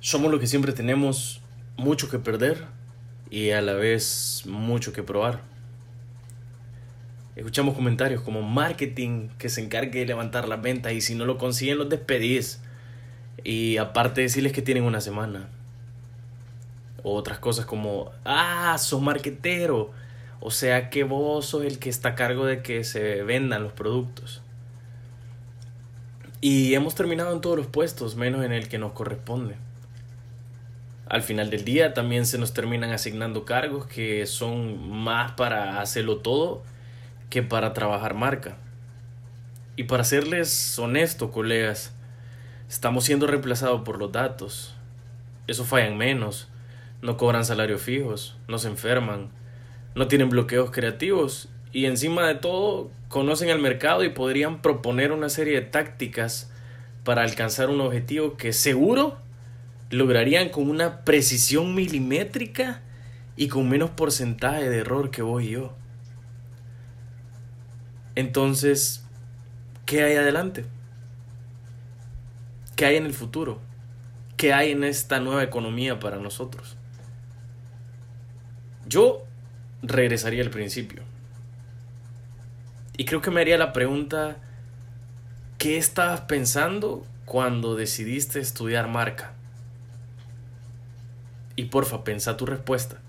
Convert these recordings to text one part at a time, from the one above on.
Somos los que siempre tenemos mucho que perder y a la vez mucho que probar. Escuchamos comentarios como marketing que se encargue de levantar las ventas y si no lo consiguen los despedís. Y aparte decirles que tienen una semana. O otras cosas como, ah, sos marquetero. O sea que vos sos el que está a cargo de que se vendan los productos. Y hemos terminado en todos los puestos, menos en el que nos corresponde. Al final del día también se nos terminan asignando cargos que son más para hacerlo todo que para trabajar marca. Y para serles honesto, colegas, estamos siendo reemplazados por los datos. Eso fallan menos, no cobran salarios fijos, no se enferman, no tienen bloqueos creativos y encima de todo conocen el mercado y podrían proponer una serie de tácticas para alcanzar un objetivo que seguro lograrían con una precisión milimétrica y con menos porcentaje de error que vos y yo. Entonces, ¿qué hay adelante? ¿Qué hay en el futuro? ¿Qué hay en esta nueva economía para nosotros? Yo regresaría al principio. Y creo que me haría la pregunta, ¿qué estabas pensando cuando decidiste estudiar marca? Y porfa, pensa tu respuesta.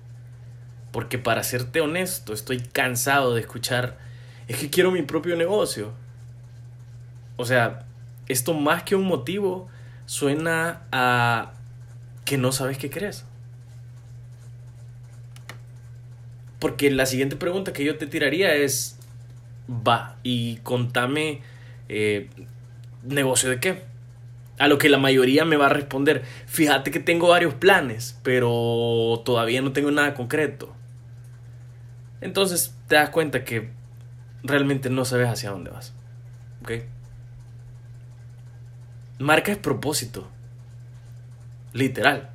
Porque para serte honesto, estoy cansado de escuchar, es que quiero mi propio negocio. O sea, esto más que un motivo suena a que no sabes qué crees. Porque la siguiente pregunta que yo te tiraría es, va y contame eh, negocio de qué. A lo que la mayoría me va a responder, fíjate que tengo varios planes, pero todavía no tengo nada concreto. Entonces te das cuenta que realmente no sabes hacia dónde vas. ¿Ok? Marca es propósito. Literal.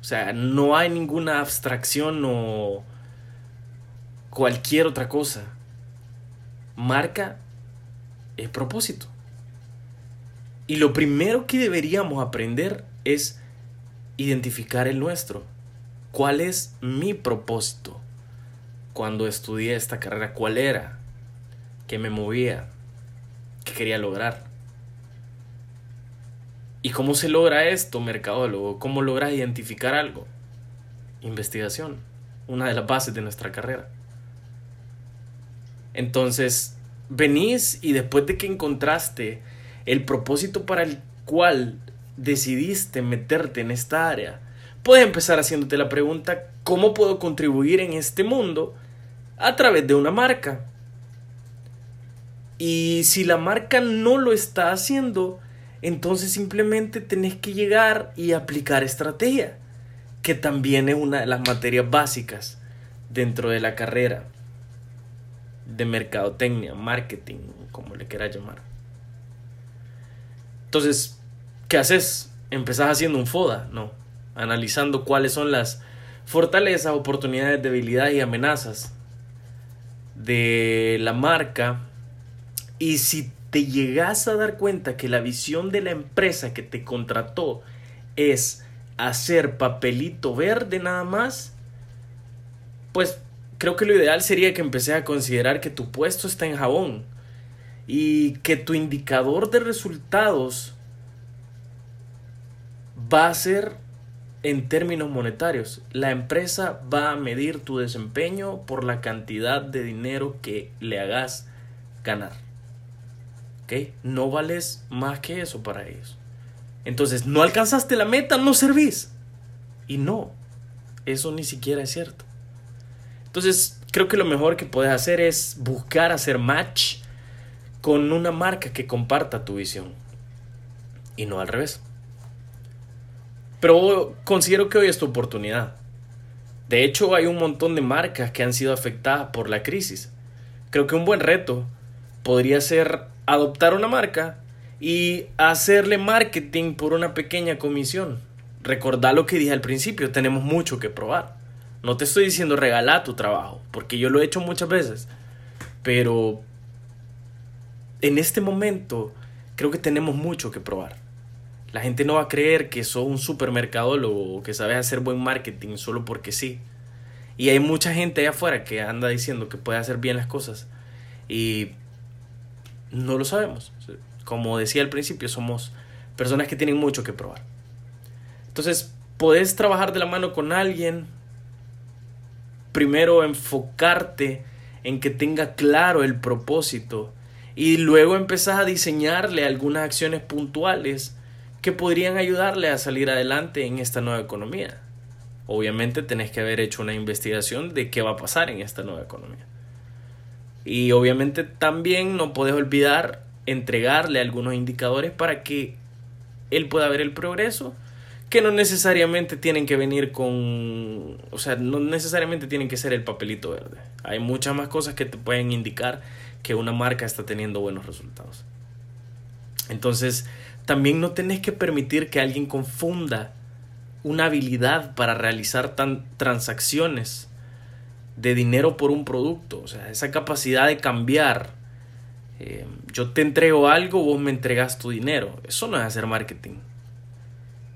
O sea, no hay ninguna abstracción o cualquier otra cosa marca el propósito. Y lo primero que deberíamos aprender es identificar el nuestro. ¿Cuál es mi propósito? Cuando estudié esta carrera, ¿cuál era? ¿Qué me movía? ¿Qué quería lograr? ¿Y cómo se logra esto, mercadólogo? ¿Cómo logras identificar algo? Investigación, una de las bases de nuestra carrera. Entonces, venís y después de que encontraste el propósito para el cual decidiste meterte en esta área, puedes empezar haciéndote la pregunta, ¿cómo puedo contribuir en este mundo a través de una marca? Y si la marca no lo está haciendo, entonces simplemente tenés que llegar y aplicar estrategia, que también es una de las materias básicas dentro de la carrera de mercadotecnia, marketing, como le quieras llamar. Entonces, ¿qué haces? Empezás haciendo un FODA, ¿no? Analizando cuáles son las fortalezas, oportunidades, debilidades y amenazas de la marca. Y si te llegas a dar cuenta que la visión de la empresa que te contrató es hacer papelito verde nada más, pues creo que lo ideal sería que empecé a considerar que tu puesto está en jabón y que tu indicador de resultados va a ser en términos monetarios. La empresa va a medir tu desempeño por la cantidad de dinero que le hagas ganar. ¿Ok? No vales más que eso para ellos. Entonces, no alcanzaste la meta, no servís. Y no, eso ni siquiera es cierto. Entonces, creo que lo mejor que puedes hacer es buscar hacer match con una marca que comparta tu visión. Y no al revés. Pero considero que hoy es tu oportunidad. De hecho, hay un montón de marcas que han sido afectadas por la crisis. Creo que un buen reto podría ser adoptar una marca y hacerle marketing por una pequeña comisión. Recordá lo que dije al principio, tenemos mucho que probar. No te estoy diciendo regalar tu trabajo, porque yo lo he hecho muchas veces. Pero en este momento creo que tenemos mucho que probar. La gente no va a creer que sos un supermercadólogo o que sabes hacer buen marketing solo porque sí. Y hay mucha gente allá afuera que anda diciendo que puede hacer bien las cosas y no lo sabemos. Como decía al principio, somos personas que tienen mucho que probar. Entonces, puedes trabajar de la mano con alguien, primero enfocarte en que tenga claro el propósito y luego empezás a diseñarle algunas acciones puntuales que podrían ayudarle a salir adelante en esta nueva economía. Obviamente tenés que haber hecho una investigación de qué va a pasar en esta nueva economía. Y obviamente también no puedes olvidar entregarle algunos indicadores para que él pueda ver el progreso, no necesariamente tienen que venir con, o sea, no necesariamente tienen que ser el papelito verde. Hay muchas más cosas que te pueden indicar que una marca está teniendo buenos resultados. Entonces, también no tenés que permitir que alguien confunda una habilidad para realizar transacciones de dinero por un producto, o sea, esa capacidad de cambiar. Eh, yo te entrego algo, vos me entregas tu dinero. Eso no es hacer marketing.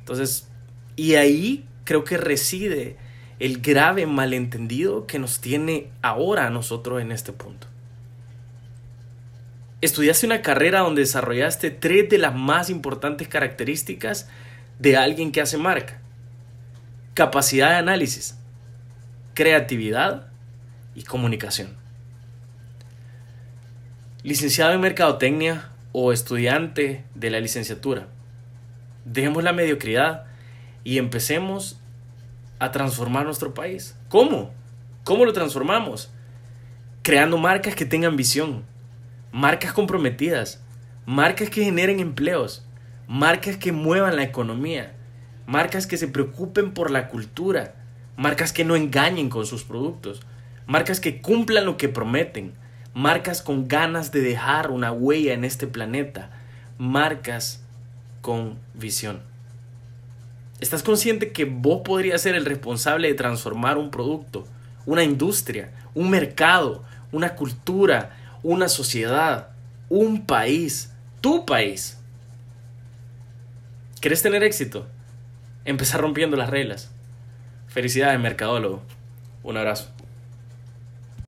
Entonces, y ahí creo que reside el grave malentendido que nos tiene ahora a nosotros en este punto. Estudiaste una carrera donde desarrollaste tres de las más importantes características de alguien que hace marca. Capacidad de análisis, creatividad y comunicación. Licenciado en Mercadotecnia o estudiante de la licenciatura, dejemos la mediocridad y empecemos a transformar nuestro país. ¿Cómo? ¿Cómo lo transformamos? Creando marcas que tengan visión, marcas comprometidas, marcas que generen empleos, marcas que muevan la economía, marcas que se preocupen por la cultura, marcas que no engañen con sus productos, marcas que cumplan lo que prometen, marcas con ganas de dejar una huella en este planeta, marcas con visión. ¿Estás consciente que vos podrías ser el responsable de transformar un producto, una industria, un mercado, una cultura, una sociedad, un país, tu país? ¿Querés tener éxito? Empezar rompiendo las reglas. Felicidades, mercadólogo. Un abrazo.